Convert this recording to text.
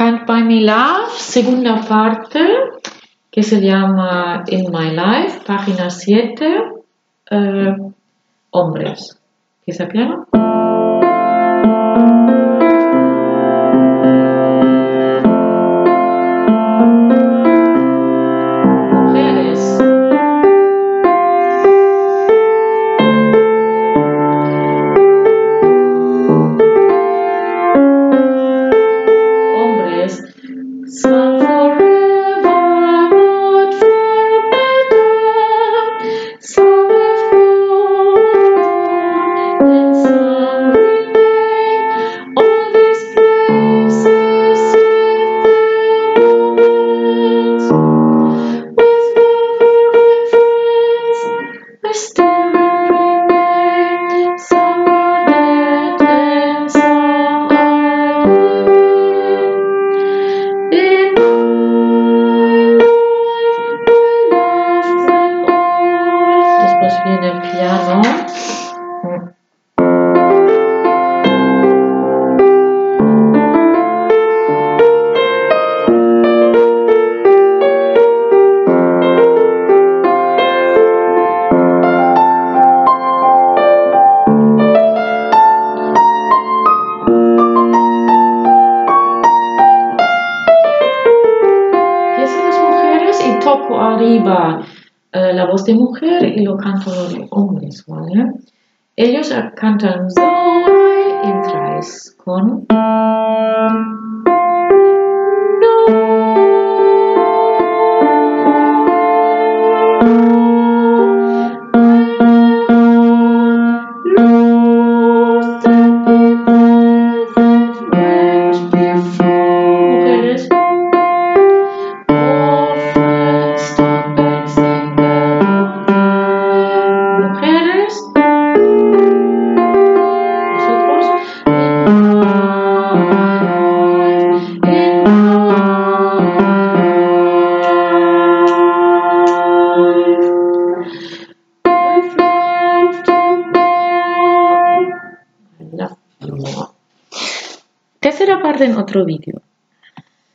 Can't Buy Me Love, segunda parte, que se llama In My Life, página 7, eh, hombres. ¿Qué piano? All. Después viene el piano. Arriba eh, la voz de mujer y lo canto los hombres, ¿vale? Ellos cantan en tres con Tercera parte en otro vídeo.